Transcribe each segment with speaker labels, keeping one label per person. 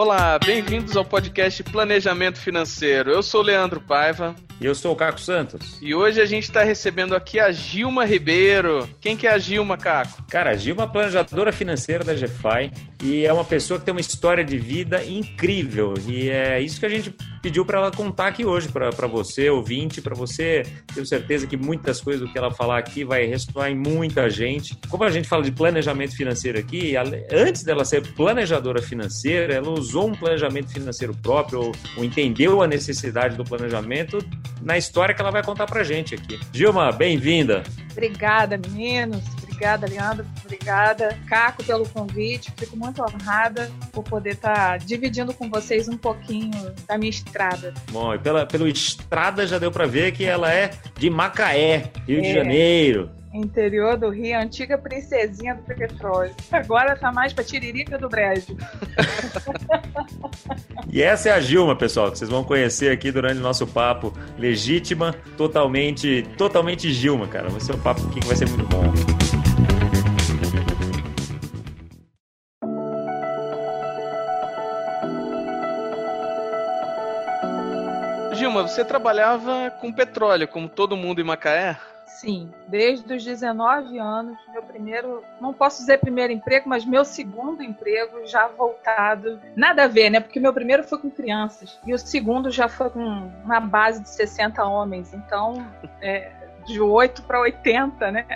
Speaker 1: Olá, bem-vindos ao podcast Planejamento Financeiro. Eu sou Leandro Paiva.
Speaker 2: E eu sou o Caco Santos.
Speaker 1: E hoje a gente está recebendo aqui a Gilma Ribeiro. Quem que é a Gilma, Caco?
Speaker 2: Cara, a Gilma é planejadora financeira da GFI e é uma pessoa que tem uma história de vida incrível. E é isso que a gente pediu para ela contar aqui hoje para você, ouvinte, para você. Tenho certeza que muitas coisas do que ela falar aqui vai ressoar em muita gente. Como a gente fala de planejamento financeiro aqui, antes dela ser planejadora financeira, ela usou um planejamento financeiro próprio, ou, ou entendeu a necessidade do planejamento na história que ela vai contar pra gente aqui. Gilma, bem-vinda.
Speaker 3: Obrigada, meninos. Obrigada, Leandro. Obrigada, Caco, pelo convite. Fico muito honrada por poder estar tá dividindo com vocês um pouquinho da minha estrada.
Speaker 2: Bom, e pela, pelo estrada já deu para ver que ela é de Macaé, Rio é. de Janeiro
Speaker 3: interior do Rio, antiga princesinha do petróleo. Agora tá mais pra Tiririca do Brejo.
Speaker 2: e essa é a Gilma, pessoal, que vocês vão conhecer aqui durante o nosso papo legítima, totalmente, totalmente Gilma, cara. Vai ser um papo aqui que vai ser muito bom.
Speaker 1: Gilma, você trabalhava com petróleo, como todo mundo em Macaé?
Speaker 3: Sim, desde os 19 anos, meu primeiro, não posso dizer primeiro emprego, mas meu segundo emprego já voltado. Nada a ver, né? Porque meu primeiro foi com crianças e o segundo já foi com uma base de 60 homens. Então, é, de 8 para 80, né?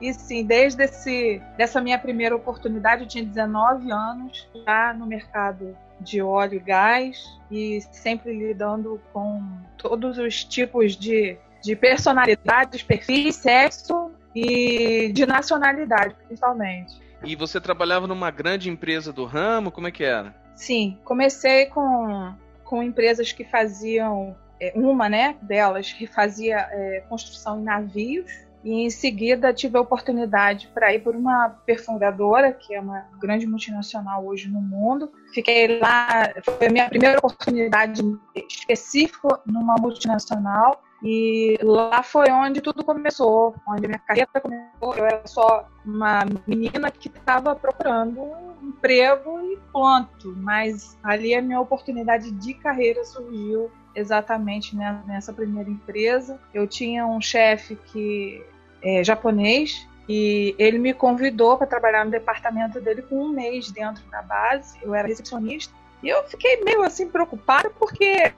Speaker 3: E sim, desde esse, dessa minha primeira oportunidade, eu tinha 19 anos, já no mercado de óleo e gás e sempre lidando com todos os tipos de de personalidades, perfis, sexo e de nacionalidade, principalmente.
Speaker 1: E você trabalhava numa grande empresa do ramo? Como é que era?
Speaker 3: Sim, comecei com, com empresas que faziam, é, uma né, delas que fazia é, construção em navios, e em seguida tive a oportunidade para ir por uma perfuradora, que é uma grande multinacional hoje no mundo. Fiquei lá, foi a minha primeira oportunidade específica numa multinacional e lá foi onde tudo começou, onde minha carreira começou. Eu era só uma menina que estava procurando um emprego e ponto. Mas ali a minha oportunidade de carreira surgiu exatamente nessa primeira empresa. Eu tinha um chefe que é japonês e ele me convidou para trabalhar no departamento dele com um mês dentro da base. Eu era recepcionista e eu fiquei meio assim preocupada porque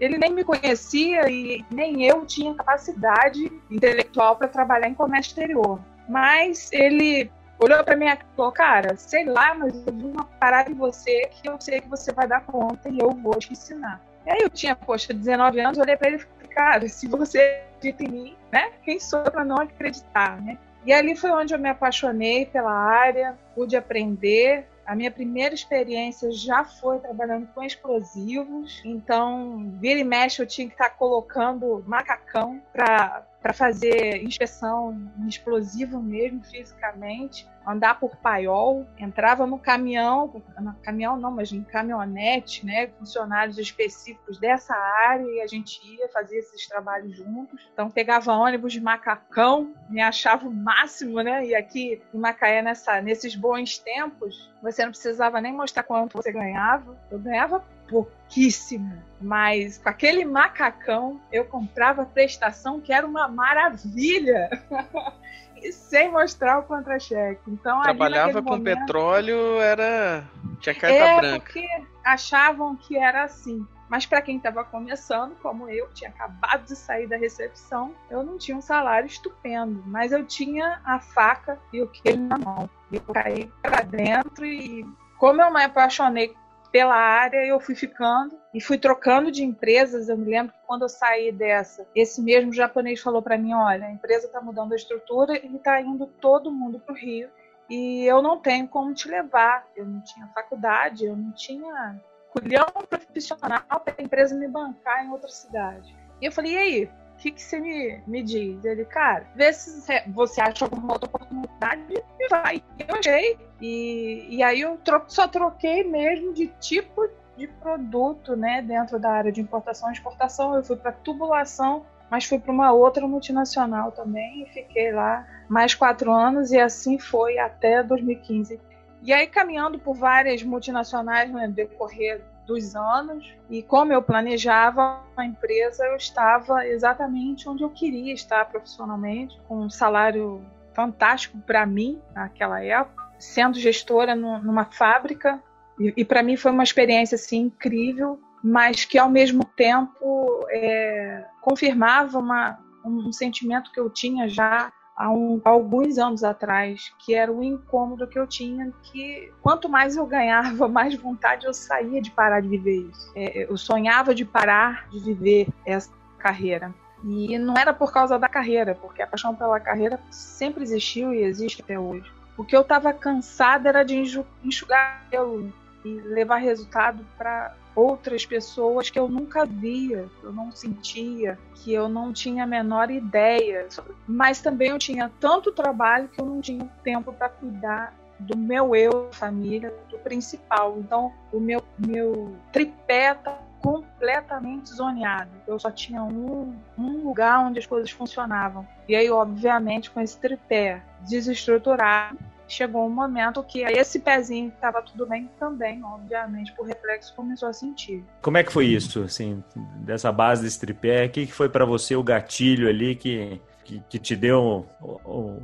Speaker 3: ele nem me conhecia e nem eu tinha capacidade intelectual para trabalhar em comércio exterior. Mas ele olhou para mim e falou: Cara, sei lá, mas eu vi uma parada em você que eu sei que você vai dar conta e eu vou te ensinar. E aí eu tinha, poxa, 19 anos, olhei para ele e falei: Cara, se você acredita em mim, né? Quem sou para não acreditar, né? E ali foi onde eu me apaixonei pela área, pude aprender, a minha primeira experiência já foi trabalhando com explosivos, então vira e mexe eu tinha que estar colocando macacão para para fazer inspeção em explosivo mesmo, fisicamente, andar por paiol, entrava no caminhão, no caminhão não, mas em caminhonete, né, funcionários específicos dessa área e a gente ia fazer esses trabalhos juntos. Então pegava ônibus de macacão, me achava o máximo, né? E aqui em Macaé nessa nesses bons tempos, você não precisava nem mostrar quanto você ganhava. Eu ganhava pouquíssimo, mas com aquele macacão eu comprava prestação que era uma maravilha. e sem mostrar o contra-cheque. Então,
Speaker 1: Trabalhava com
Speaker 3: momento,
Speaker 1: petróleo, era. tinha carta
Speaker 3: é
Speaker 1: branca.
Speaker 3: Porque achavam que era assim. Mas para quem estava começando, como eu, tinha acabado de sair da recepção, eu não tinha um salário estupendo, mas eu tinha a faca e o queijo na mão. Eu caí para dentro e como eu me apaixonei pela área eu fui ficando e fui trocando de empresas. Eu me lembro que quando eu saí dessa, esse mesmo japonês falou para mim: olha, a empresa está mudando a estrutura e está indo todo mundo para o Rio e eu não tenho como te levar. Eu não tinha faculdade, eu não tinha culhão profissional para a empresa me bancar em outra cidade. E eu falei: e aí? O que, que você me, me diz? Ele, cara, vê se você acha alguma outra oportunidade e vai. Eu achei. E, e aí eu tro só troquei mesmo de tipo de produto, né, dentro da área de importação e exportação. Eu fui para tubulação, mas fui para uma outra multinacional também e fiquei lá mais quatro anos e assim foi até 2015. E aí, caminhando por várias multinacionais no decorrer dos anos, e como eu planejava a empresa, eu estava exatamente onde eu queria estar profissionalmente, com um salário fantástico para mim naquela época, sendo gestora numa fábrica, e, e para mim foi uma experiência assim incrível, mas que ao mesmo tempo é, confirmava uma, um sentimento que eu tinha já há, um, alguns anos atrás, que era o incômodo que eu tinha, que quanto mais eu ganhava, mais vontade eu saía de parar de viver isso. É, eu sonhava de parar de viver essa carreira. E não era por causa da carreira, porque a paixão pela carreira sempre existiu e existe até hoje. O que eu estava cansada era de enxugar pelo e levar resultado para outras pessoas que eu nunca via, eu não sentia, que eu não tinha a menor ideia. Mas também eu tinha tanto trabalho que eu não tinha tempo para cuidar do meu eu, família, do principal. Então, o meu, meu tripé tá completamente zoneado. Eu só tinha um, um lugar onde as coisas funcionavam. E aí, obviamente, com esse tripé desestruturado, chegou um momento que esse pezinho que estava tudo bem também, obviamente, por reflexo, começou a sentir.
Speaker 2: Como é que foi isso, assim, dessa base desse tripé? O que foi para você o gatilho ali que, que, que te deu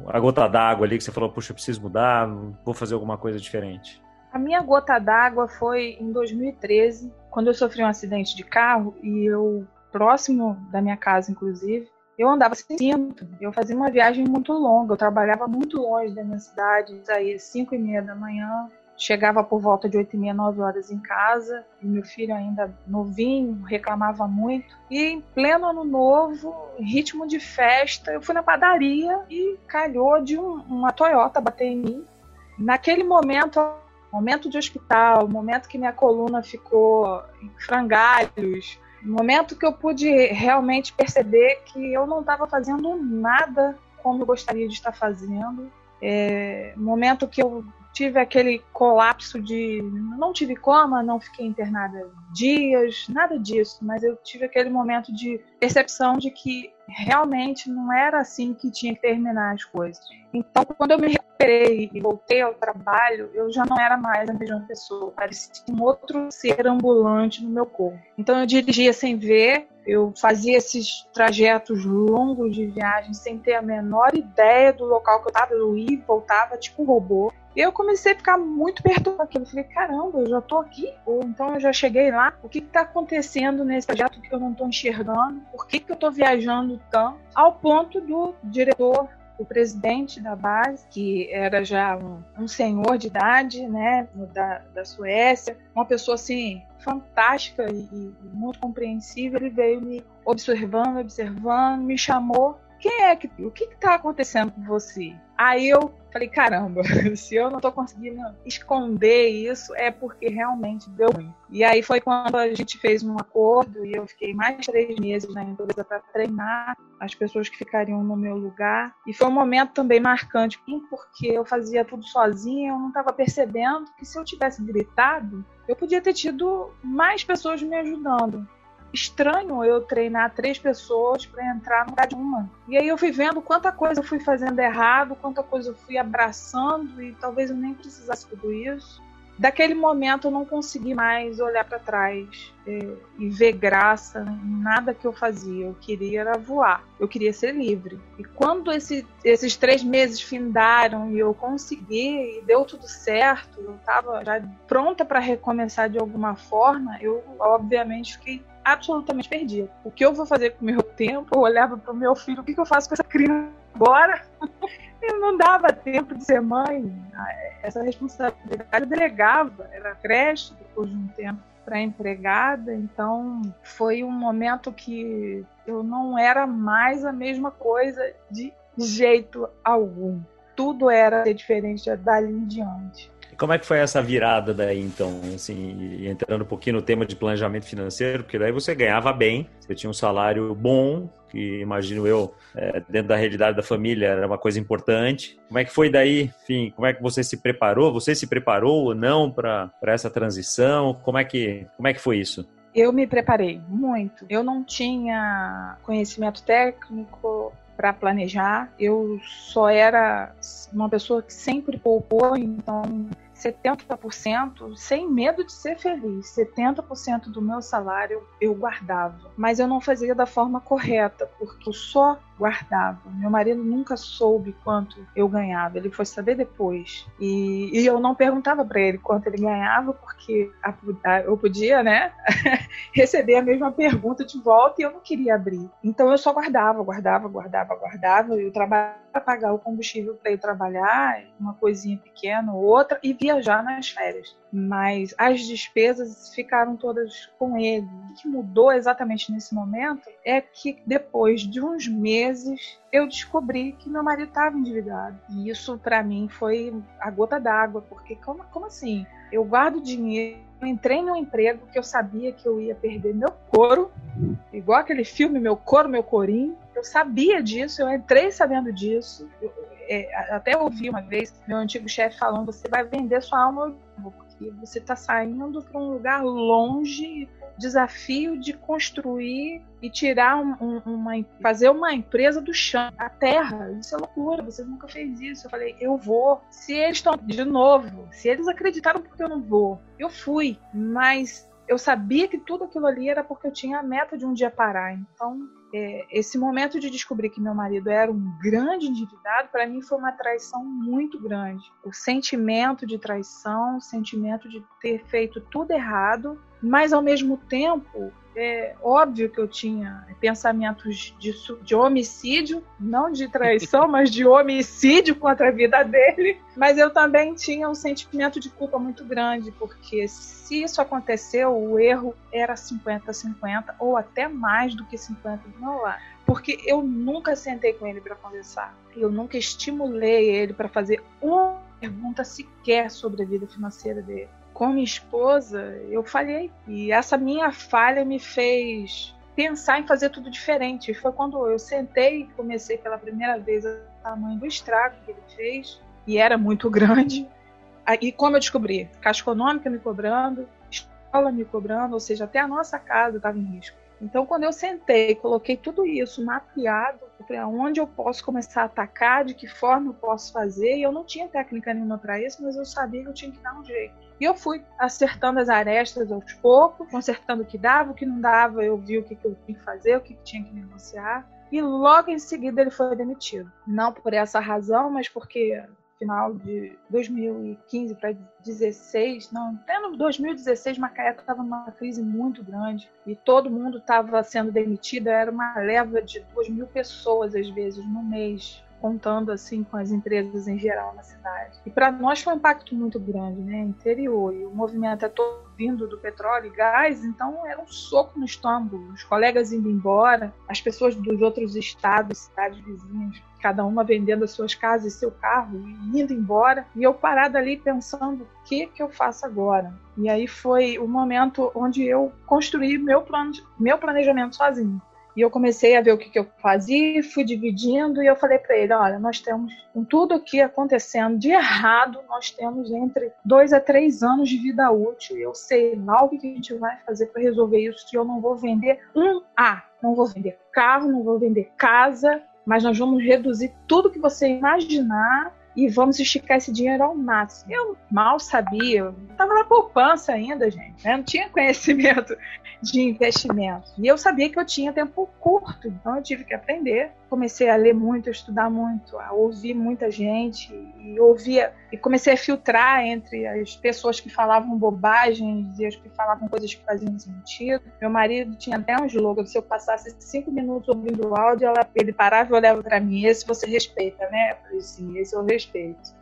Speaker 2: a gota d'água ali, que você falou, puxa, eu preciso mudar, vou fazer alguma coisa diferente?
Speaker 3: A minha gota d'água foi em 2013, quando eu sofri um acidente de carro e eu, próximo da minha casa, inclusive, eu andava sem cinto, eu fazia uma viagem muito longa, eu trabalhava muito longe da minha cidade, saía às 5 e meia da manhã, chegava por volta de 8 e meia, 9 horas em casa, e meu filho ainda novinho, reclamava muito. E em pleno ano novo, ritmo de festa, eu fui na padaria e calhou de um, uma Toyota bater em mim. Naquele momento, momento de hospital, momento que minha coluna ficou em frangalhos, momento que eu pude realmente perceber que eu não estava fazendo nada como eu gostaria de estar fazendo, é, momento que eu tive aquele colapso de. Não tive coma, não fiquei internada dias, nada disso, mas eu tive aquele momento de percepção de que realmente não era assim que tinha que terminar as coisas. Então, quando eu me recuperei e voltei ao trabalho, eu já não era mais a mesma pessoa, parecia um outro ser ambulante no meu corpo. Então, eu dirigia sem ver, eu fazia esses trajetos longos de viagem sem ter a menor ideia do local que eu estava. Eu ia e voltava tipo um robô. E eu comecei a ficar muito perturbada. Eu falei, caramba, eu já tô aqui? Ou então eu já cheguei lá? O que está acontecendo nesse projeto que eu não estou enxergando? Por que, que eu estou viajando tanto? Ao ponto do diretor o presidente da base, que era já um, um senhor de idade, né, da, da Suécia, uma pessoa assim fantástica e, e muito compreensível, ele veio me observando, observando, me chamou quem é que. O que está acontecendo com você? Aí eu falei, caramba, se eu não estou conseguindo esconder isso, é porque realmente deu ruim. E aí foi quando a gente fez um acordo e eu fiquei mais três meses na empresa para treinar as pessoas que ficariam no meu lugar. E foi um momento também marcante, porque eu fazia tudo sozinha, eu não estava percebendo que se eu tivesse gritado, eu podia ter tido mais pessoas me ajudando estranho eu treinar três pessoas para entrar no lugar de uma. E aí eu fui vendo quanta coisa eu fui fazendo errado, quanta coisa eu fui abraçando e talvez eu nem precisasse tudo isso. Daquele momento eu não consegui mais olhar para trás é, e ver graça em nada que eu fazia. Eu queria era voar, eu queria ser livre. E quando esse, esses três meses findaram e eu consegui e deu tudo certo, eu estava já pronta para recomeçar de alguma forma, eu obviamente fiquei absolutamente perdida. O que eu vou fazer com o meu tempo? Eu olhava para o meu filho, o que, que eu faço com essa criança agora? eu não dava tempo de ser mãe. Essa responsabilidade eu delegava, era creche depois de um tempo para empregada, então foi um momento que eu não era mais a mesma coisa de jeito algum. Tudo era diferente dali em diante.
Speaker 2: Como é que foi essa virada daí, então? Assim, entrando um pouquinho no tema de planejamento financeiro, porque daí você ganhava bem, você tinha um salário bom, que imagino eu, é, dentro da realidade da família, era uma coisa importante. Como é que foi daí? Enfim, como é que você se preparou? Você se preparou ou não para essa transição? Como é que, como é que foi isso?
Speaker 3: Eu me preparei muito. Eu não tinha conhecimento técnico, para planejar. Eu só era uma pessoa que sempre poupou, então 70%, sem medo de ser feliz, 70% do meu salário eu guardava. Mas eu não fazia da forma correta, porque só guardava. Meu marido nunca soube quanto eu ganhava, ele foi saber depois. E, e eu não perguntava para ele quanto ele ganhava, porque a, a, eu podia, né, receber a mesma pergunta de volta e eu não queria abrir. Então eu só guardava, guardava, guardava, guardava. Eu trabalhava para pagar o combustível para ir trabalhar, uma coisinha pequena ou outra, e viajar nas férias. Mas as despesas ficaram todas com ele. O que mudou exatamente nesse momento é que depois de uns meses eu descobri que meu marido estava endividado. E isso para mim foi a gota d'água, porque como, como assim? Eu guardo dinheiro eu entrei num emprego que eu sabia que eu ia perder meu couro, igual aquele filme Meu Couro, Meu Corinho. Eu sabia disso, eu entrei sabendo disso. Eu, é, até ouvi uma vez meu antigo chefe falando: você vai vender sua alma, porque você está saindo para um lugar longe desafio de construir e tirar um, um, uma fazer uma empresa do chão, a terra. Isso é loucura, você nunca fez isso. Eu falei, eu vou. Se eles estão de novo, se eles acreditaram porque eu não vou, eu fui, mas eu sabia que tudo aquilo ali era porque eu tinha a meta de um dia parar. Então, é, esse momento de descobrir que meu marido era um grande endividado, para mim foi uma traição muito grande. O sentimento de traição, o sentimento de ter feito tudo errado, mas ao mesmo tempo é óbvio que eu tinha pensamentos de, de homicídio, não de traição, mas de homicídio contra a vida dele. Mas eu também tinha um sentimento de culpa muito grande, porque se isso aconteceu, o erro era 50-50 ou até mais do que 50 do meu lado. Porque eu nunca sentei com ele para conversar. Eu nunca estimulei ele para fazer uma pergunta sequer sobre a vida financeira dele com minha esposa, eu falhei. E essa minha falha me fez pensar em fazer tudo diferente. Foi quando eu sentei e comecei pela primeira vez o tamanho do estrago que ele fez, e era muito grande. E como eu descobri? Caixa econômica me cobrando, escola me cobrando, ou seja, até a nossa casa estava em risco. Então, quando eu sentei, coloquei tudo isso mapeado, para onde eu posso começar a atacar, de que forma eu posso fazer, e eu não tinha técnica nenhuma para isso, mas eu sabia que eu tinha que dar um jeito. E eu fui acertando as arestas aos poucos, consertando o que dava, o que não dava, eu vi o que, eu tinha que fazer, o que, que tinha que negociar. E logo em seguida ele foi demitido. Não por essa razão, mas porque final de 2015 para 2016, não, até no 2016 Macaé estava numa crise muito grande e todo mundo estava sendo demitido, era uma leva de 2 mil pessoas às vezes no mês contando assim com as empresas em geral na cidade. E para nós foi um impacto muito grande, né? Interior e o movimento é todo vindo do petróleo e gás, então era um soco no estômago. Os colegas indo embora, as pessoas dos outros estados, cidades vizinhas, cada uma vendendo as suas casas e seu carro indo embora. E eu parada ali pensando, o que que eu faço agora? E aí foi o momento onde eu construí meu plano, meu planejamento sozinho. E eu comecei a ver o que, que eu fazia, fui dividindo e eu falei para ele: olha, nós temos, com tudo aqui acontecendo de errado, nós temos entre dois a três anos de vida útil. E eu sei lá o que, que a gente vai fazer para resolver isso. E eu não vou vender um A, não vou vender carro, não vou vender casa, mas nós vamos reduzir tudo que você imaginar e vamos esticar esse dinheiro ao máximo. Eu mal sabia, eu estava na poupança ainda, gente, né? não tinha conhecimento de investimento. E eu sabia que eu tinha tempo curto, então eu tive que aprender. Comecei a ler muito, a estudar muito, a ouvir muita gente e ouvia e comecei a filtrar entre as pessoas que falavam bobagens e as que falavam coisas que faziam sentido. Meu marido tinha até um slogan: se eu passasse cinco minutos ouvindo o áudio, ela, ele parava e olhava para mim. Esse você respeita, né? Eu falei, sim, esse eu respeito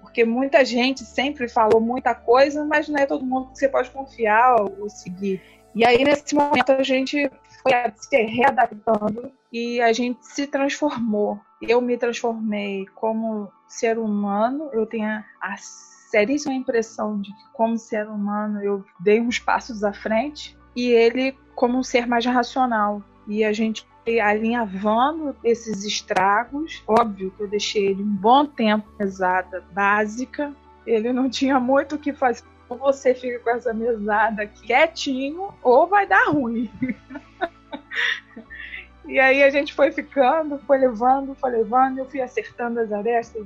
Speaker 3: porque muita gente sempre falou muita coisa, mas não é todo mundo que você pode confiar ou seguir. E aí, nesse momento, a gente foi se readaptando e a gente se transformou. Eu me transformei como ser humano, eu tenho a seríssima impressão de que, como ser humano, eu dei uns passos à frente e ele como um ser mais racional. E a gente alinhavando esses estragos. Óbvio que eu deixei ele um bom tempo pesada básica. Ele não tinha muito o que fazer ou você fica com essa mesada quietinho, ou vai dar ruim. E aí a gente foi ficando, foi levando, foi levando, eu fui acertando as arestas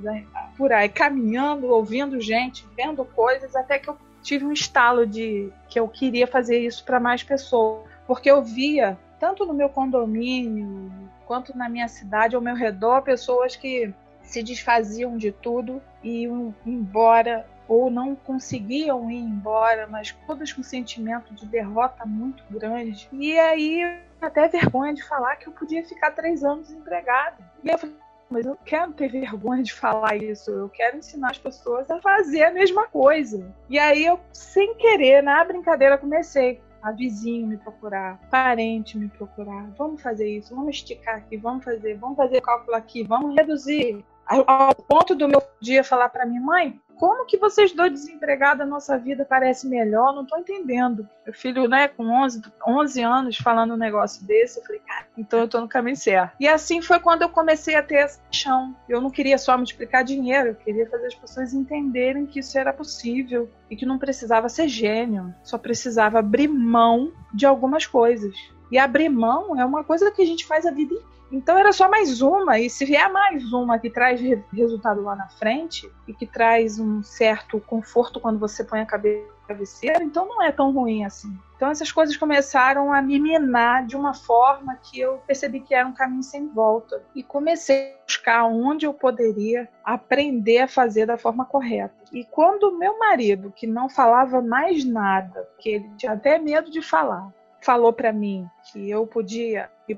Speaker 3: por aí, caminhando, ouvindo gente, vendo coisas, até que eu tive um estalo de que eu queria fazer isso para mais pessoas, porque eu via tanto no meu condomínio quanto na minha cidade ao meu redor pessoas que se desfaziam de tudo e iam embora ou não conseguiam ir embora, mas todas com um sentimento de derrota muito grande. E aí, até vergonha de falar que eu podia ficar três anos desempregada. E eu falei, mas eu quero ter vergonha de falar isso, eu quero ensinar as pessoas a fazer a mesma coisa. E aí eu, sem querer, na brincadeira, comecei a vizinho me procurar, parente me procurar, vamos fazer isso, vamos esticar aqui, vamos fazer, vamos fazer cálculo aqui, vamos reduzir. Ao ponto do meu dia falar para mim, mãe, como que vocês dois desempregados, a nossa vida parece melhor? Não estou entendendo. Meu filho, né, com 11, 11 anos, falando um negócio desse, eu falei, cara, então eu estou no caminho certo. E assim foi quando eu comecei a ter essa chão. Eu não queria só multiplicar dinheiro, eu queria fazer as pessoas entenderem que isso era possível e que não precisava ser gênio, só precisava abrir mão de algumas coisas. E abrir mão é uma coisa que a gente faz a vida inteira então era só mais uma, e se vier mais uma que traz resultado lá na frente e que traz um certo conforto quando você põe a cabeça no travesseiro, então não é tão ruim assim. Então essas coisas começaram a me minar de uma forma que eu percebi que era um caminho sem volta e comecei a buscar onde eu poderia aprender a fazer da forma correta. E quando meu marido, que não falava mais nada, que ele tinha até medo de falar, falou para mim que eu podia me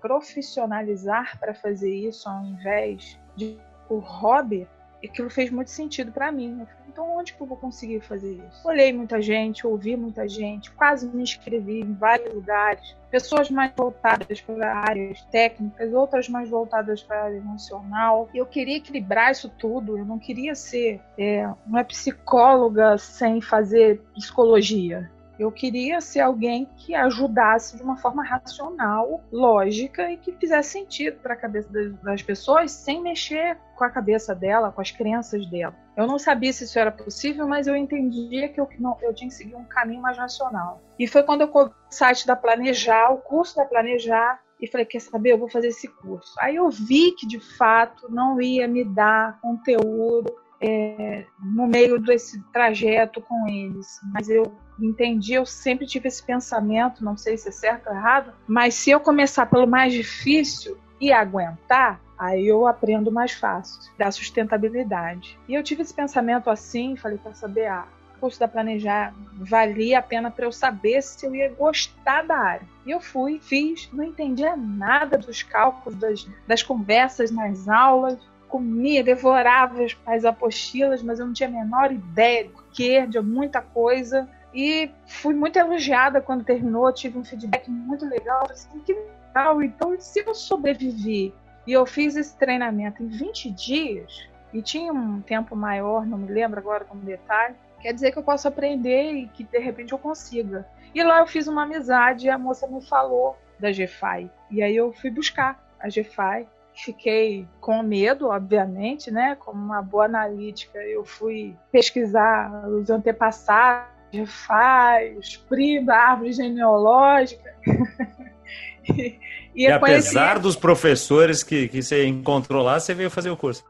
Speaker 3: profissionalizar para fazer isso ao invés de o hobby, aquilo fez muito sentido para mim. Eu falei, então onde que eu vou conseguir fazer isso? Olhei muita gente, ouvi muita gente, quase me inscrevi em vários lugares. Pessoas mais voltadas para áreas técnicas, outras mais voltadas para a área emocional. Eu queria equilibrar isso tudo. Eu não queria ser é, uma psicóloga sem fazer psicologia. Eu queria ser alguém que ajudasse de uma forma racional, lógica e que fizesse sentido para a cabeça das pessoas sem mexer com a cabeça dela, com as crenças dela. Eu não sabia se isso era possível, mas eu entendia que eu, não, eu tinha que seguir um caminho mais racional. E foi quando eu comprei o site da Planejar, o curso da Planejar, e falei, quer saber, eu vou fazer esse curso. Aí eu vi que de fato não ia me dar conteúdo é, no meio desse trajeto com eles, mas eu entendi, eu sempre tive esse pensamento, não sei se é certo ou errado, mas se eu começar pelo mais difícil e aguentar, aí eu aprendo mais fácil, da sustentabilidade. E eu tive esse pensamento assim, falei, para saber, ah, curso da Planejar valia a pena para eu saber se eu ia gostar da área. E eu fui, fiz, não entendia nada dos cálculos, das, das conversas nas aulas, comia, devorava as, as apostilas, mas eu não tinha a menor ideia do que, de muita coisa. E fui muito elogiada quando terminou, tive um feedback muito legal. Assim, que legal, então se eu sobrevivi e eu fiz esse treinamento em 20 dias, e tinha um tempo maior, não me lembro agora como detalhe, quer dizer que eu posso aprender e que de repente eu consiga. E lá eu fiz uma amizade e a moça me falou da GFI. E aí eu fui buscar a GFI. Fiquei com medo, obviamente, né? Como uma boa analítica, eu fui pesquisar os antepassados faz, prima, árvore genealógica.
Speaker 2: e, e apesar dos professores que, que você encontrou lá, você veio fazer o curso.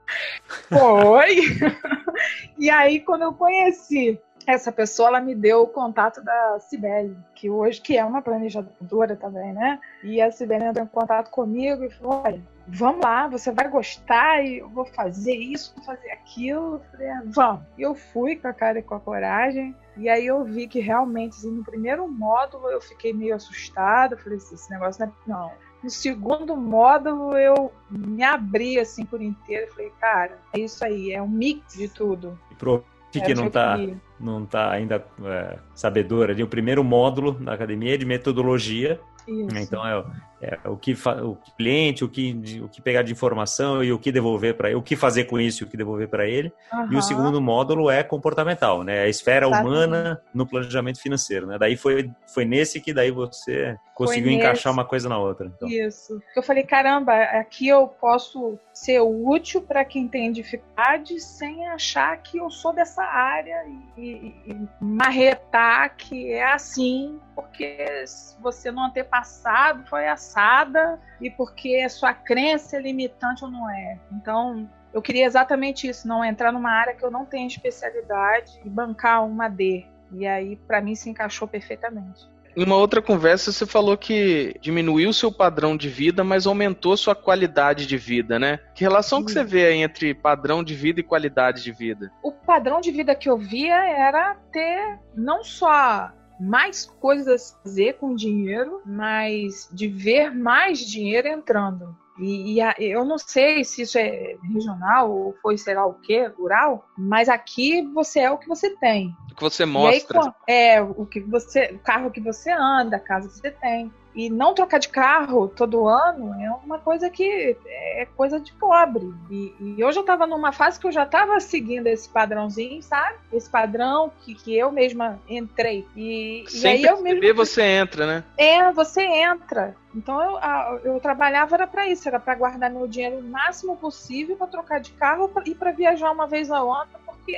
Speaker 3: Foi. e aí, quando eu conheci essa pessoa, ela me deu o contato da Cibele, que hoje que é uma planejadora também, né? E a Cibele entrou em contato comigo e falou: olha, vamos lá, você vai gostar e eu vou fazer isso, vou fazer aquilo. Eu falei, ah, vamos. E eu fui com a cara e com a coragem. E aí eu vi que realmente, assim, no primeiro módulo eu fiquei meio assustada. Falei assim, esse negócio não é. Não. No segundo módulo eu me abri assim por inteiro. Falei, cara, é isso aí, é um mix de tudo.
Speaker 2: E pro que, é que não está não tá ainda é, sabedora de o primeiro módulo da academia é de metodologia. Isso. Então é é, o, que o cliente, o que, o que pegar de informação e o que devolver para ele, o que fazer com isso e o que devolver para ele. Uhum. E o segundo módulo é comportamental, né? A esfera humana no planejamento financeiro, né? Daí foi, foi nesse que daí você conseguiu encaixar uma coisa na outra. Então.
Speaker 3: Isso. Eu falei, caramba, aqui eu posso ser útil para quem tem dificuldade sem achar que eu sou dessa área e, e, e marretar que é assim, porque você no antepassado foi assim engessada e porque a sua crença é limitante ou não é. Então, eu queria exatamente isso, não entrar numa área que eu não tenho especialidade e bancar uma D. E aí, para mim, se encaixou perfeitamente.
Speaker 1: Em uma outra conversa, você falou que diminuiu seu padrão de vida, mas aumentou sua qualidade de vida, né? Que relação Sim. que você vê entre padrão de vida e qualidade de vida?
Speaker 3: O padrão de vida que eu via era ter não só mais coisas a fazer com dinheiro, mas de ver mais dinheiro entrando. E, e a, eu não sei se isso é regional ou foi, sei lá o que, rural, mas aqui você é o que você tem.
Speaker 1: O que você mostra.
Speaker 3: Aí, é, o que você. O carro que você anda, a casa que você tem. E não trocar de carro todo ano é uma coisa que é coisa de pobre. E, e hoje eu estava numa fase que eu já estava seguindo esse padrãozinho, sabe? Esse padrão que, que eu mesma entrei. E,
Speaker 1: e aí eu mesmo. você entra, né?
Speaker 3: É, você entra. Então eu, eu trabalhava era para isso, era para guardar meu dinheiro o máximo possível para trocar de carro e para viajar uma vez ao ano, porque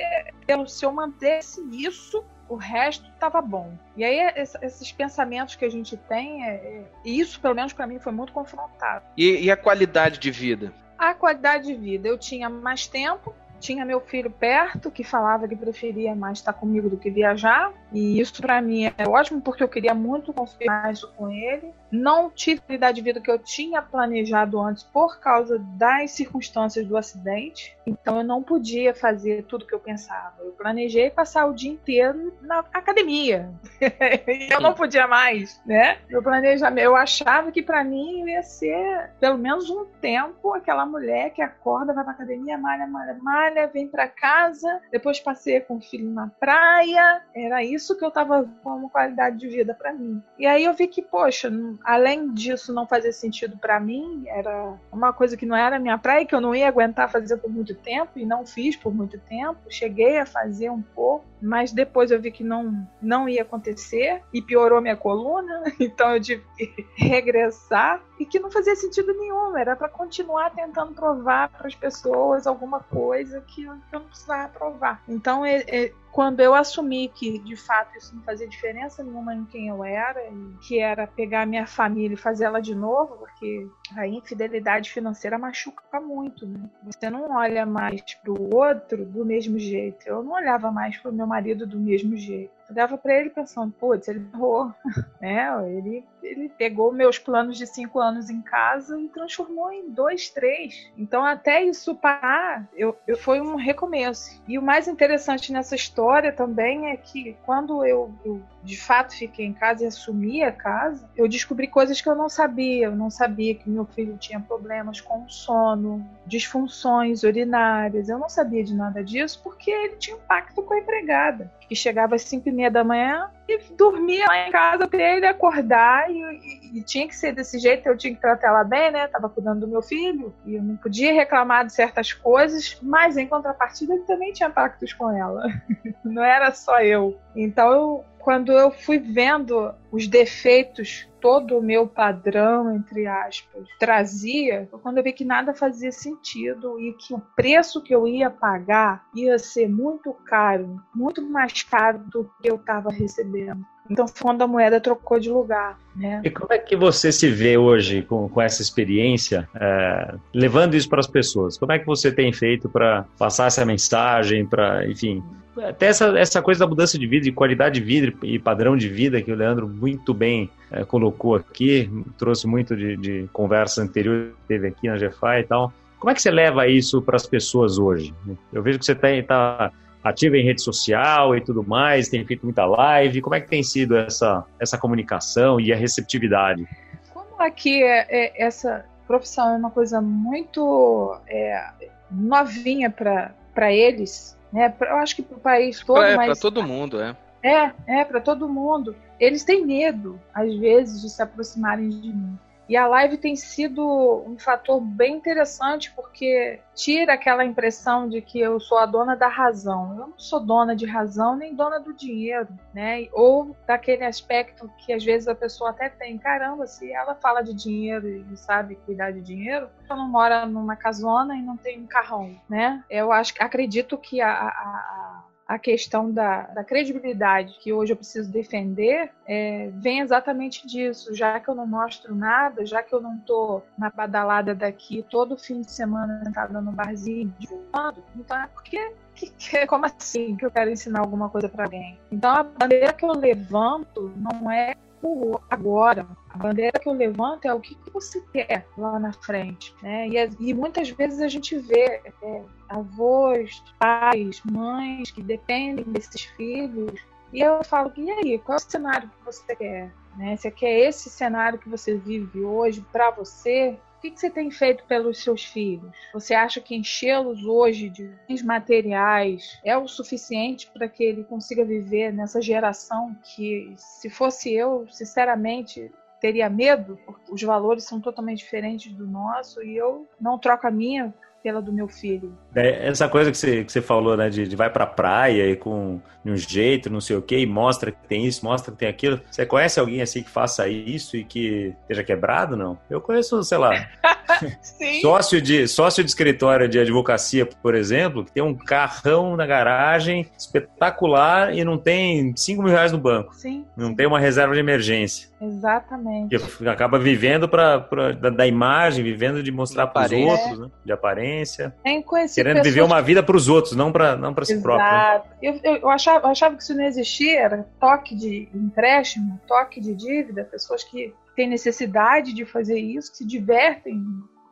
Speaker 3: se eu mantesse isso, o resto estava bom. E aí esses pensamentos que a gente tem, é, é, isso pelo menos para mim foi muito confrontado.
Speaker 1: E, e a qualidade de vida?
Speaker 3: A qualidade de vida, eu tinha mais tempo, tinha meu filho perto, que falava que preferia mais estar comigo do que viajar. E isso para mim é ótimo, porque eu queria muito confiar isso com ele. Não tive a qualidade de vida que eu tinha planejado antes por causa das circunstâncias do acidente. Então eu não podia fazer tudo que eu pensava. Eu planejei passar o dia inteiro na academia. eu não podia mais, né? Eu planejamento, eu achava que para mim ia ser pelo menos um tempo aquela mulher que acorda, vai pra academia, malha, malha, malha, vem para casa, depois passeia com o filho na praia. Era isso que eu tava como qualidade de vida para mim. E aí eu vi que, poxa, além disso não fazer sentido para mim, era uma coisa que não era minha praia, que eu não ia aguentar fazer por muito tempo e não fiz por muito tempo. Cheguei a fazer um pouco, mas depois eu vi que não, não ia acontecer e piorou minha coluna, então eu tive que regressar e que não fazia sentido nenhum, era para continuar tentando provar para as pessoas alguma coisa que eu, que eu não precisava provar. Então, é, é, quando eu assumi que de fato isso não fazia diferença nenhuma em quem eu era, que era pegar minha família e fazer ela de novo, porque a infidelidade financeira machuca muito, né? Você não olha mais para o outro do mesmo jeito. Eu não olhava mais para o meu marido do mesmo jeito. Eu dava para ele pensando, putz, ele errou, né? Ele, ele pegou meus planos de cinco anos em casa e transformou em dois, três. Então, até isso parar, eu, eu, foi um recomeço. E o mais interessante nessa história também é que quando eu, eu de fato fiquei em casa e assumi a casa, eu descobri coisas que eu não sabia. Eu não sabia que meu filho tinha problemas com sono, disfunções urinárias. Eu não sabia de nada disso porque ele tinha um pacto com a empregada, que chegava às 5 e meia da manhã e dormia lá em casa até ele acordar e, e, e, tinha que ser desse jeito, eu tinha que tratar ela bem, né? Tava cuidando do meu filho e eu não podia reclamar de certas coisas, mas em contrapartida ele também tinha pactos com ela. não era só eu. Então eu quando eu fui vendo os defeitos todo o meu padrão, entre aspas, trazia, quando eu vi que nada fazia sentido e que o preço que eu ia pagar ia ser muito caro, muito mais caro do que eu estava recebendo. Então, quando a moeda trocou de lugar. Né?
Speaker 2: E como é que você se vê hoje com, com essa experiência, é, levando isso para as pessoas? Como é que você tem feito para passar essa mensagem, para, enfim, até essa, essa coisa da mudança de vida, de qualidade de vida e padrão de vida que o Leandro muito bem é, colocou aqui, trouxe muito de, de conversa anterior que teve aqui na GFI e tal. Como é que você leva isso para as pessoas hoje? Eu vejo que você está tá ativa em rede social e tudo mais, tem feito muita live. Como é que tem sido essa, essa comunicação e a receptividade?
Speaker 3: Como aqui é, é, essa profissão é uma coisa muito é, novinha para eles, né? Eu acho que para o país todo,
Speaker 1: é,
Speaker 3: mas...
Speaker 1: para todo mundo, é.
Speaker 3: É, é, para todo mundo. Eles têm medo, às vezes, de se aproximarem de mim. E a live tem sido um fator bem interessante porque tira aquela impressão de que eu sou a dona da razão. Eu não sou dona de razão nem dona do dinheiro, né? Ou daquele aspecto que às vezes a pessoa até tem, caramba, se ela fala de dinheiro e sabe cuidar de dinheiro, ela não mora numa casona e não tem um carrão, né? Eu acho, acredito que a, a a questão da, da credibilidade que hoje eu preciso defender é, vem exatamente disso. Já que eu não mostro nada, já que eu não tô na badalada daqui todo fim de semana sentada no barzinho divulgando, então é porque que, que, como assim que eu quero ensinar alguma coisa para alguém? Então a bandeira que eu levanto não é o agora. A bandeira que eu levanto é o que, você quer lá na frente. Né? E, e muitas vezes a gente vê é, avós, pais, mães que dependem desses filhos. E eu falo, e aí, qual é o cenário que você quer? Né? Você quer esse cenário que você vive hoje para você? que, que você tem feito pelos seus filhos? Você acha que enchê-los hoje de bens materiais é o suficiente para que ele consiga viver nessa geração que, se fosse eu, sinceramente, teria medo, porque os valores são totalmente diferentes do nosso e eu não troco a minha pela do meu filho.
Speaker 2: É, essa coisa que você, que você falou, né, de, de vai pra praia e com um jeito, não sei o que, e mostra que tem isso, mostra que tem aquilo. Você conhece alguém assim que faça isso e que esteja quebrado, não? Eu conheço, sei lá, sócio, de, sócio de escritório de advocacia, por exemplo, que tem um carrão na garagem espetacular e não tem 5 mil reais no banco.
Speaker 3: Sim.
Speaker 2: Não tem uma reserva de emergência.
Speaker 3: Exatamente.
Speaker 2: Que acaba vivendo pra, pra da, da, imagem, vivendo de mostrar para os outros, né? de aparência.
Speaker 3: Tem
Speaker 2: Querendo viver uma vida para os outros, não para não si próprio. Né?
Speaker 3: Eu, eu, eu, achava, eu achava que isso não existia, era toque de empréstimo, toque de dívida, pessoas que têm necessidade de fazer isso, que se divertem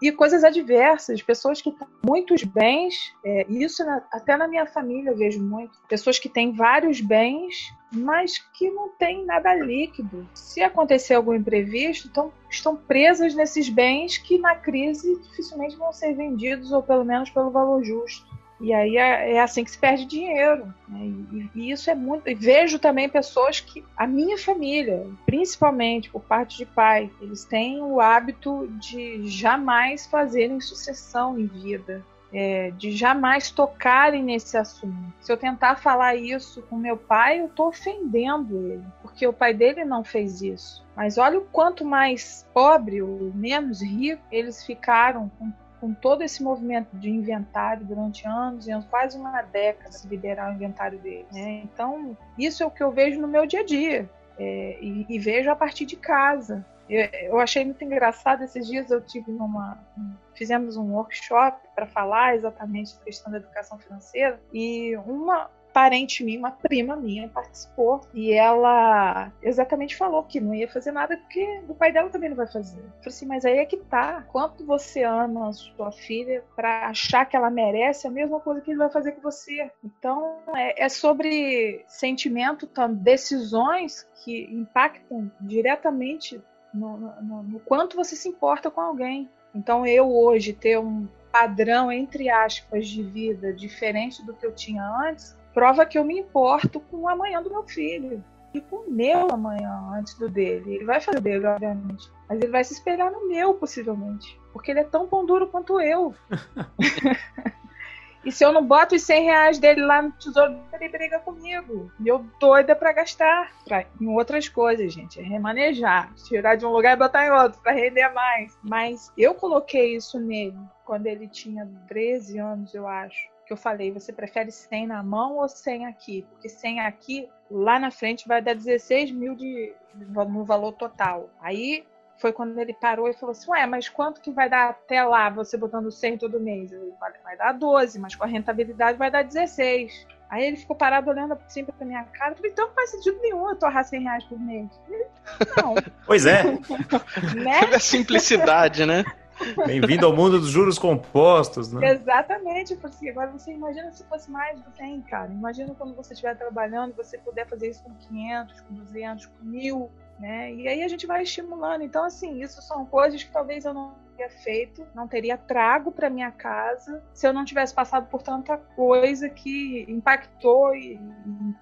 Speaker 3: e coisas adversas, pessoas que têm muitos bens, é, isso na, até na minha família eu vejo muito, pessoas que têm vários bens, mas que não têm nada líquido. Se acontecer algum imprevisto, então, estão presas nesses bens que na crise dificilmente vão ser vendidos, ou pelo menos pelo valor justo. E aí é, é, assim que se perde dinheiro. Né? E, e, isso é muito. E vejo também pessoas que, a minha família, principalmente por parte de pai, eles têm o hábito de jamais fazerem sucessão em vida. É, de jamais tocarem nesse assunto. Se eu tentar falar isso com meu pai, eu estou ofendendo ele, porque o pai dele não fez isso. Mas olha o quanto mais pobre ou menos rico eles ficaram com com todo esse movimento de inventário durante anos anos, quase uma década, se liderar o inventário deles. Né? Então, isso é o que eu vejo no meu dia a dia. É, e, e, vejo a partir de casa. Eu, eu, achei muito engraçado esses dias eu tive numa fizemos um workshop para falar exatamente da questão da educação financeira e uma parente minha, uma prima minha, participou e ela exatamente falou que não ia fazer nada porque o pai dela também não vai fazer. Eu falei assim, mas aí é que tá. Quanto você ama a sua filha para achar que ela merece a mesma coisa que ele vai fazer com você? Então é, é sobre sentimento, decisões que impactam diretamente no, no, no quanto você se importa com alguém. Então eu hoje ter um padrão entre aspas de vida diferente do que eu tinha antes prova que eu me importo com o amanhã do meu filho e com o meu amanhã antes do dele. Ele vai fazer o dele, obviamente, mas ele vai se espelhar no meu, possivelmente, porque ele é tão pão duro quanto eu. e se eu não boto os 100 reais dele lá no tesouro, ele briga comigo. E eu doida para gastar pra, em outras coisas, gente. É remanejar, tirar de um lugar e botar em outro para render mais. Mas eu coloquei isso nele quando ele tinha 13 anos, eu acho que eu falei, você prefere 100 na mão ou 100 aqui? Porque 100 aqui, lá na frente vai dar 16 mil de, no valor total. Aí foi quando ele parou e falou assim, ué, mas quanto que vai dar até lá, você botando 100 todo mês? Eu falei, vai dar 12, mas com a rentabilidade vai dar 16. Aí ele ficou parado olhando assim pra minha cara. Eu falei, então não faz sentido nenhum eu torrar 100 reais por mês.
Speaker 2: Não. pois é.
Speaker 1: né? A simplicidade, né?
Speaker 2: Bem-vindo ao mundo dos juros compostos, né?
Speaker 3: Exatamente, porque agora você imagina se fosse mais do 100, cara. Imagina quando você estiver trabalhando, você puder fazer isso com 500, com 200, com 1000, né? E aí a gente vai estimulando. Então, assim, isso são coisas que talvez eu não teria feito, não teria trago para minha casa se eu não tivesse passado por tanta coisa que impactou e,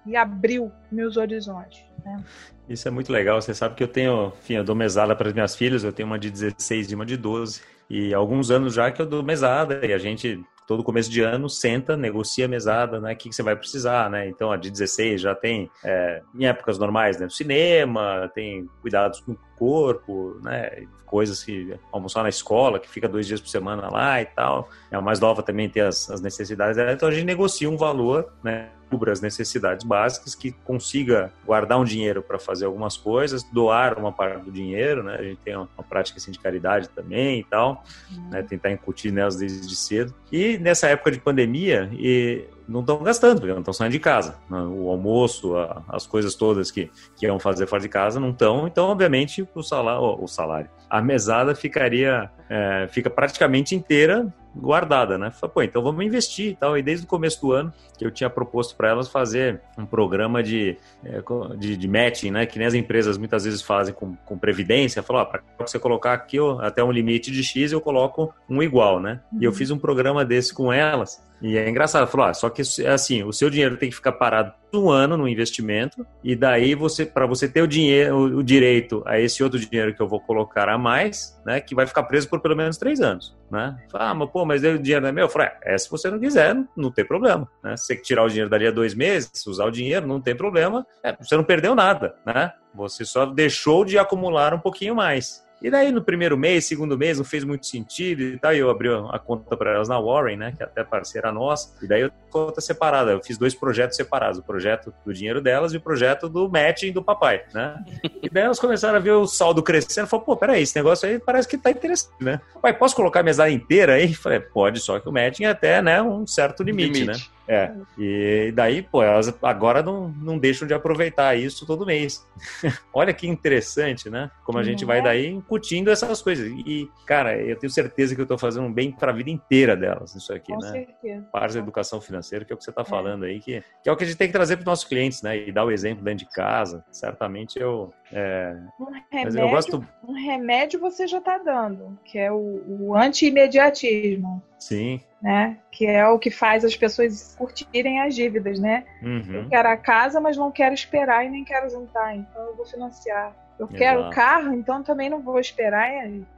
Speaker 3: e abriu meus horizontes. Né?
Speaker 2: Isso é muito legal. Você sabe que eu tenho, enfim, eu dou mesada para as minhas filhas, eu tenho uma de 16 e uma de 12. E há alguns anos já que eu dou mesada e a gente todo começo de ano senta, negocia a mesada, né? O que, que você vai precisar, né? Então a de 16 já tem, é, em épocas normais, né? Cinema, tem cuidados com, corpo, né? Coisas que almoçar na escola, que fica dois dias por semana lá e tal. A mais nova também tem as, as necessidades dela, então a gente negocia um valor, né? cubra as necessidades básicas, que consiga guardar um dinheiro para fazer algumas coisas, doar uma parte do dinheiro, né? A gente tem uma, uma prática assim, de caridade também e tal, uhum. né? Tentar incutir nelas desde cedo. E nessa época de pandemia, e não estão gastando, porque não estão saindo de casa. Né? O almoço, a, as coisas todas que, que iam fazer fora de casa não estão, então, obviamente, o salário, o salário, a mesada ficaria, é, fica praticamente inteira guardada, né? Pô, então vamos investir e tal. E desde o começo do ano que eu tinha proposto para elas fazer um programa de, é, de, de, matching, né? Que nem as empresas muitas vezes fazem com, com previdência. Falou, ah, para você colocar aqui ó, até um limite de X, eu coloco um igual, né? E eu uhum. fiz um programa desse com elas e é engraçado, falou, ah, só que assim, o seu dinheiro tem que ficar parado um ano no investimento e daí você, para você ter o dinheiro, o direito a esse outro dinheiro que eu vou colocar a mais, né, que vai ficar preso por pelo menos três anos, né? Ah, mas pô, mas o dinheiro não é meu? Eu falei, é, é, se você não quiser, não, não tem problema, né? Se você tirar o dinheiro dali a dois meses, usar o dinheiro, não tem problema, é, você não perdeu nada, né? Você só deixou de acumular um pouquinho mais. E daí no primeiro mês, segundo mês, não fez muito sentido e tal. E eu abri a conta para elas na Warren, né? Que é até parceira nossa. E daí eu conta separada. Eu fiz dois projetos separados: o projeto do dinheiro delas e o projeto do matching do papai, né? E daí elas começaram a ver o saldo crescendo. Falei, pô, peraí, esse negócio aí parece que tá interessante, né? Pai, posso colocar a mesada inteira aí? Falei, pode, só que o matching é até, né, um certo limite, limite. né? É. E daí, pô, elas agora não, não deixam de aproveitar isso todo mês. Olha que interessante, né? Como a gente vai é? daí incutindo essas coisas. E, cara, eu tenho certeza que eu tô fazendo um bem para a vida inteira delas, isso aqui,
Speaker 3: Com
Speaker 2: né?
Speaker 3: Certeza.
Speaker 2: Parte da educação financeira, que é o que você tá é. falando aí, que, que é o que a gente tem que trazer para os nossos clientes, né? E dar o exemplo dentro de casa. Certamente eu. É...
Speaker 3: Um, remédio, eu gosto... um remédio você já tá dando, que é o, o anti-imediatismo.
Speaker 2: Sim
Speaker 3: né? Que é o que faz as pessoas curtirem as dívidas, né?
Speaker 2: Uhum.
Speaker 3: Eu quero a casa, mas não quero esperar e nem quero juntar, então eu vou financiar. Eu Exato. quero o carro, então também não vou esperar.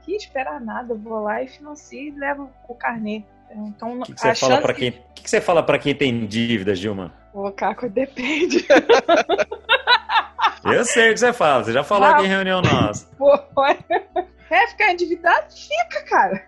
Speaker 3: Que esperar nada, eu vou lá e financio e levo o carnê. Então,
Speaker 2: que, que você fala para quem? que, que você fala para quem tem dívidas, Gilma?
Speaker 3: O Caco depende.
Speaker 2: eu sei o que você fala. Você já falou ah, aqui em reunião nossa.
Speaker 3: Pô, é ficar endividado? Fica, cara.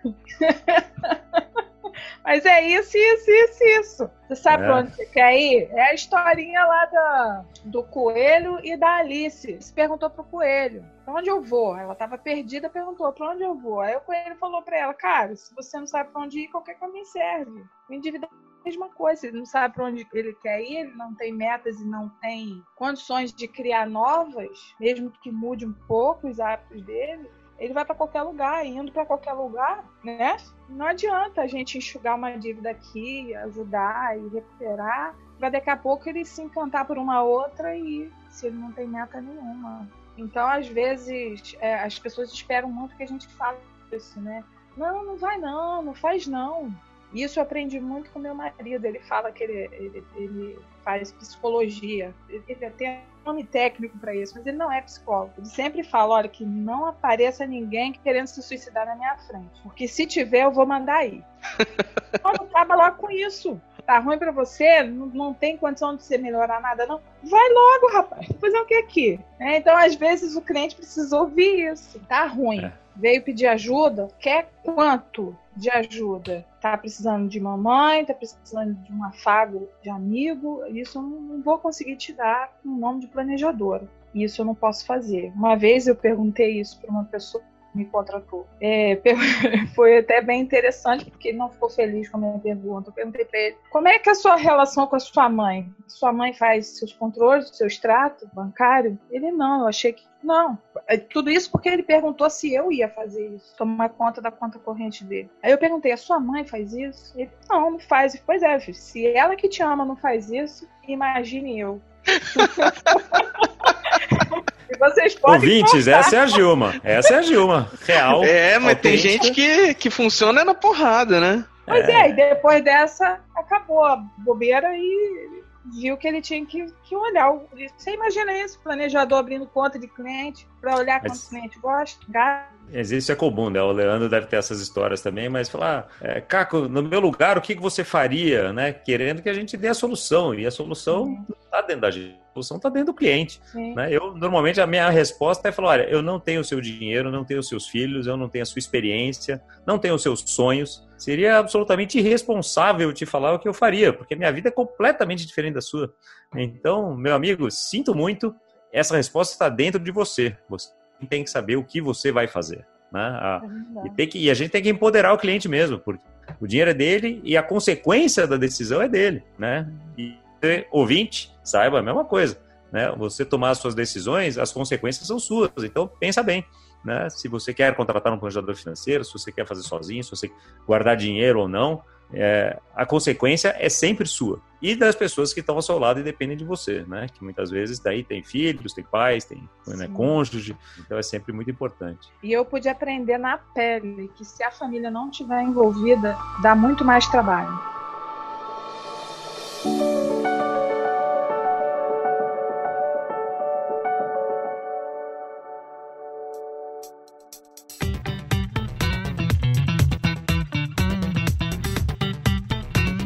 Speaker 3: Mas é isso, isso, isso, isso. Você sabe é. pra onde você quer ir? É a historinha lá da, do coelho e da Alice. Você perguntou pro coelho, pra onde eu vou? Ela tava perdida, perguntou, pra onde eu vou? Aí o coelho falou pra ela, cara, se você não sabe pra onde ir, qualquer caminho serve. O endividado é a mesma coisa, ele não sabe para onde ele quer ir, ele não tem metas e não tem condições de criar novas, mesmo que mude um pouco os hábitos dele, ele vai para qualquer lugar, indo para qualquer lugar, né? Não adianta a gente enxugar uma dívida aqui, ajudar e recuperar, para daqui a pouco ele se encantar por uma outra e se ele não tem meta nenhuma. Então, às vezes, é, as pessoas esperam muito que a gente fale isso, né? Não, não vai não, não faz não. Isso eu aprendi muito com meu marido. Ele fala que ele, ele, ele faz psicologia. Ele um nome técnico para isso, mas ele não é psicólogo. Ele sempre fala: olha, que não apareça ninguém querendo se suicidar na minha frente. Porque se tiver, eu vou mandar aí. Então, não acaba logo com isso. Tá ruim para você? Não, não, tem condição de você melhorar nada, não? Vai logo, rapaz. Fazer o que aqui? É, então, às vezes, o cliente precisa ouvir isso. Tá ruim. É. Veio pedir ajuda? Quer quanto? de ajuda. Tá precisando de mamãe, tá precisando de um afago de amigo, isso eu não vou conseguir te dar com um nome de planejadora. Isso eu não posso fazer. Uma vez eu perguntei isso para uma pessoa me contratou. É, foi até bem interessante, porque ele não ficou feliz com a minha pergunta. Eu perguntei para ele: como é que é a sua relação com a sua mãe? Sua mãe faz seus controles, seu extrato bancário? Ele não, eu achei que não. É, tudo isso porque ele perguntou se eu ia fazer isso, tomar conta da conta corrente dele. Aí eu perguntei: a sua mãe faz isso? Ele: não, não faz. Pois é, se ela que te ama não faz isso, imagine eu. vocês podem
Speaker 2: Ouvintes, contar. essa é a Gilma. Essa é a Gilma. Real.
Speaker 1: É, mas tem gente que, que funciona na porrada, né?
Speaker 3: Pois é. é, e depois dessa, acabou a bobeira e viu que ele tinha que, que olhar. Você imagina isso, planejador abrindo conta de cliente para olhar quanto o cliente gosta, gasta.
Speaker 2: Existe é comum, né? O Leandro deve ter essas histórias também, mas falar, é, Caco, no meu lugar, o que você faria, né? Querendo que a gente dê a solução. E a solução uhum está dentro da gente. A solução está dentro do cliente. Né? Eu, normalmente, a minha resposta é falar: olha, eu não tenho o seu dinheiro, não tenho os seus filhos, eu não tenho a sua experiência, não tenho os seus sonhos. Seria absolutamente irresponsável te falar o que eu faria, porque minha vida é completamente diferente da sua. Então, meu amigo, sinto muito, essa resposta está dentro de você. Você tem que saber o que você vai fazer. Né? A, é e, tem que, e a gente tem que empoderar o cliente mesmo, porque o dinheiro é dele e a consequência da decisão é dele. Né? E ouvinte, saiba a mesma coisa. Né? Você tomar as suas decisões, as consequências são suas. Então, pensa bem. Né? Se você quer contratar um planejador financeiro, se você quer fazer sozinho, se você guardar dinheiro ou não, é, a consequência é sempre sua. E das pessoas que estão ao seu lado e dependem de você, né? Que muitas vezes daí tem filhos, tem pais, tem né, cônjuge, então é sempre muito importante.
Speaker 3: E eu pude aprender na pele que se a família não estiver envolvida, dá muito mais trabalho.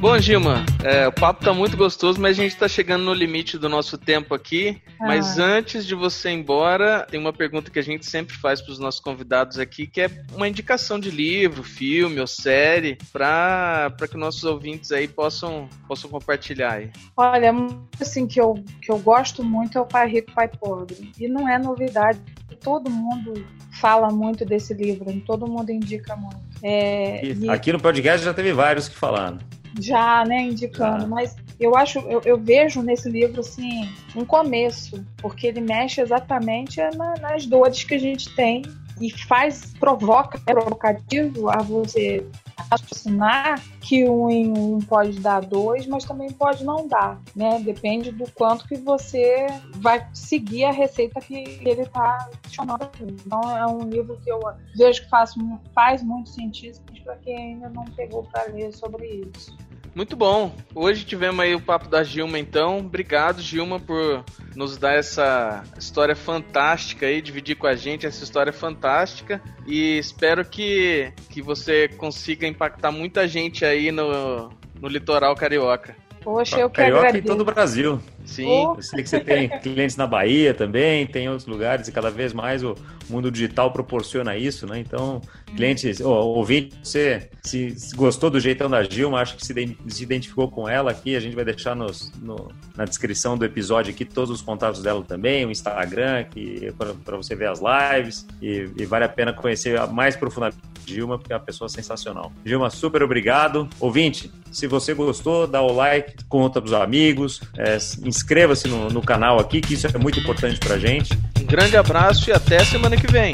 Speaker 1: Bom, Gilma, é, o papo tá muito gostoso, mas a gente tá chegando no limite do nosso tempo aqui. Ah. Mas antes de você ir embora, tem uma pergunta que a gente sempre faz para os nossos convidados aqui, que é uma indicação de livro, filme ou série, para que nossos ouvintes aí possam, possam compartilhar aí.
Speaker 3: Olha, assim, que eu, que eu gosto muito é o Pai Rico, Pai Pobre. E não é novidade, todo mundo fala muito desse livro, todo mundo indica muito.
Speaker 2: É, e... Aqui no podcast já teve vários que falaram
Speaker 3: já, né, indicando, mas eu acho, eu, eu, vejo nesse livro assim um começo, porque ele mexe exatamente na, nas dores que a gente tem e faz, provoca, é provocativo a você raciocinar que um em um pode dar dois, mas também pode não dar, né? Depende do quanto que você vai seguir a receita que ele está chamando. Então é um livro que eu vejo que faz, faz muito sentido para quem ainda não pegou para ler sobre isso.
Speaker 1: Muito bom. Hoje tivemos aí o papo da Gilma, então. Obrigado, Gilma, por nos dar essa história fantástica aí, dividir com a gente essa história fantástica. E espero que, que você consiga impactar muita gente aí no, no litoral carioca.
Speaker 3: Poxa, eu
Speaker 2: Carioca
Speaker 3: que agradeço.
Speaker 2: em todo o Brasil. Sim. Oh. Eu sei que você tem clientes na Bahia também, tem outros lugares e cada vez mais o mundo digital proporciona isso, né? Então, clientes, oh, ouvinte, você se, se, gostou do jeitão da Gilma, acho que se, se identificou com ela aqui, a gente vai deixar nos, no, na descrição do episódio aqui todos os contatos dela também, o Instagram, para você ver as lives e, e vale a pena conhecer mais profundamente Gilma, porque é uma pessoa sensacional. Gilma, super obrigado. Ouvinte, se você gostou, dá o like, conta para os amigos, é, inscreva-se no, no canal aqui, que isso é muito importante para gente.
Speaker 1: Um grande abraço e até semana que vem.